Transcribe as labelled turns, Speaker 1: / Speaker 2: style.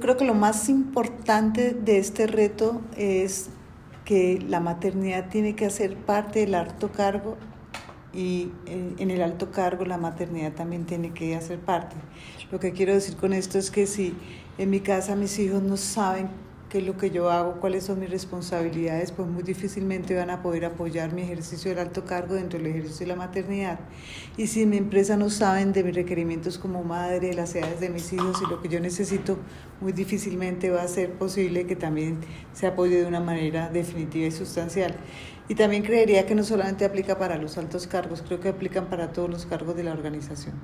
Speaker 1: creo que lo más importante de este reto es que la maternidad tiene que hacer parte del alto cargo y eh, en el alto cargo la maternidad también tiene que hacer parte. Lo que quiero decir con esto es que si en mi casa mis hijos no saben qué es lo que yo hago, cuáles son mis responsabilidades, pues muy difícilmente van a poder apoyar mi ejercicio del alto cargo dentro del ejercicio de la maternidad. Y si mi empresa no saben de mis requerimientos como madre, de las edades de mis hijos y lo que yo necesito, muy difícilmente va a ser posible que también se apoye de una manera definitiva y sustancial. Y también creería que no solamente aplica para los altos cargos, creo que aplican para todos los cargos de la organización.